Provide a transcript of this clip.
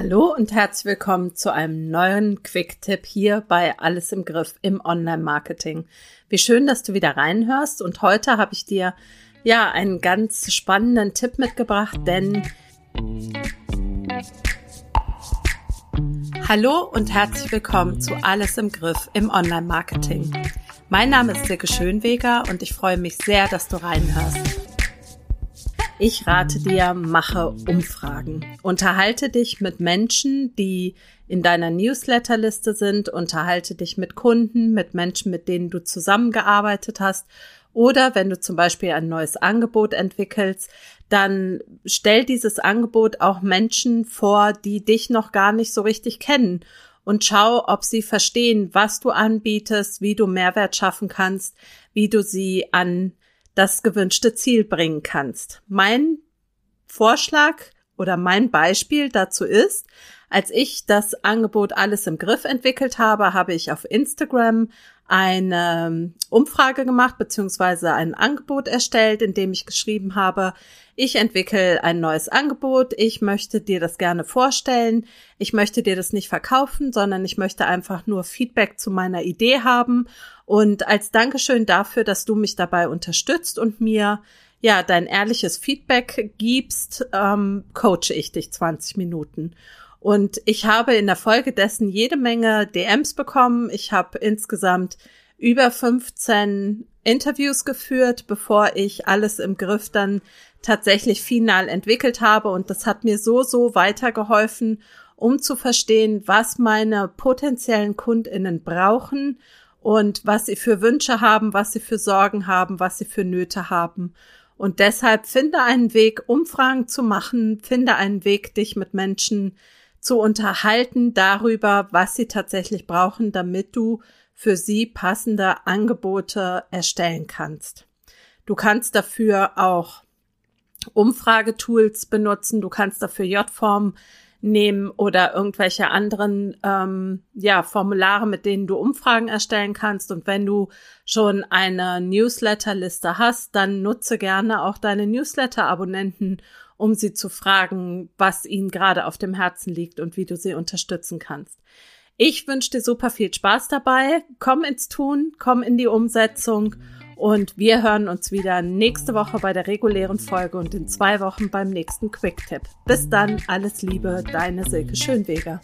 Hallo und herzlich willkommen zu einem neuen Quick-Tipp hier bei Alles im Griff im Online-Marketing. Wie schön, dass du wieder reinhörst und heute habe ich dir ja einen ganz spannenden Tipp mitgebracht, denn Hallo und herzlich willkommen zu Alles im Griff im Online-Marketing. Mein Name ist Silke Schönweger und ich freue mich sehr, dass du reinhörst. Ich rate dir, mache Umfragen. Unterhalte dich mit Menschen, die in deiner Newsletterliste sind. Unterhalte dich mit Kunden, mit Menschen, mit denen du zusammengearbeitet hast. Oder wenn du zum Beispiel ein neues Angebot entwickelst, dann stell dieses Angebot auch Menschen vor, die dich noch gar nicht so richtig kennen und schau, ob sie verstehen, was du anbietest, wie du Mehrwert schaffen kannst, wie du sie an das gewünschte Ziel bringen kannst. Mein Vorschlag oder mein Beispiel dazu ist, als ich das Angebot alles im Griff entwickelt habe, habe ich auf Instagram eine Umfrage gemacht beziehungsweise ein Angebot erstellt, in dem ich geschrieben habe, ich entwickle ein neues Angebot, ich möchte dir das gerne vorstellen, ich möchte dir das nicht verkaufen, sondern ich möchte einfach nur Feedback zu meiner Idee haben. Und als Dankeschön dafür, dass du mich dabei unterstützt und mir ja dein ehrliches Feedback gibst, ähm, coache ich dich 20 Minuten. Und ich habe in der Folge dessen jede Menge DMs bekommen. Ich habe insgesamt über 15 Interviews geführt, bevor ich alles im Griff dann tatsächlich final entwickelt habe. Und das hat mir so, so weitergeholfen, um zu verstehen, was meine potenziellen Kundinnen brauchen und was sie für Wünsche haben, was sie für Sorgen haben, was sie für Nöte haben. Und deshalb finde einen Weg, Umfragen zu machen, finde einen Weg, dich mit Menschen zu unterhalten darüber, was sie tatsächlich brauchen, damit du für sie passende Angebote erstellen kannst. Du kannst dafür auch Umfragetools benutzen, du kannst dafür J-Form nehmen oder irgendwelche anderen ähm, ja, Formulare, mit denen du Umfragen erstellen kannst. Und wenn du schon eine Newsletterliste hast, dann nutze gerne auch deine Newsletter-Abonnenten, um sie zu fragen, was ihnen gerade auf dem Herzen liegt und wie du sie unterstützen kannst. Ich wünsche dir super viel Spaß dabei. Komm ins Tun, komm in die Umsetzung und wir hören uns wieder nächste Woche bei der regulären Folge und in zwei Wochen beim nächsten Quick-Tipp. Bis dann, alles Liebe, deine Silke Schönweger.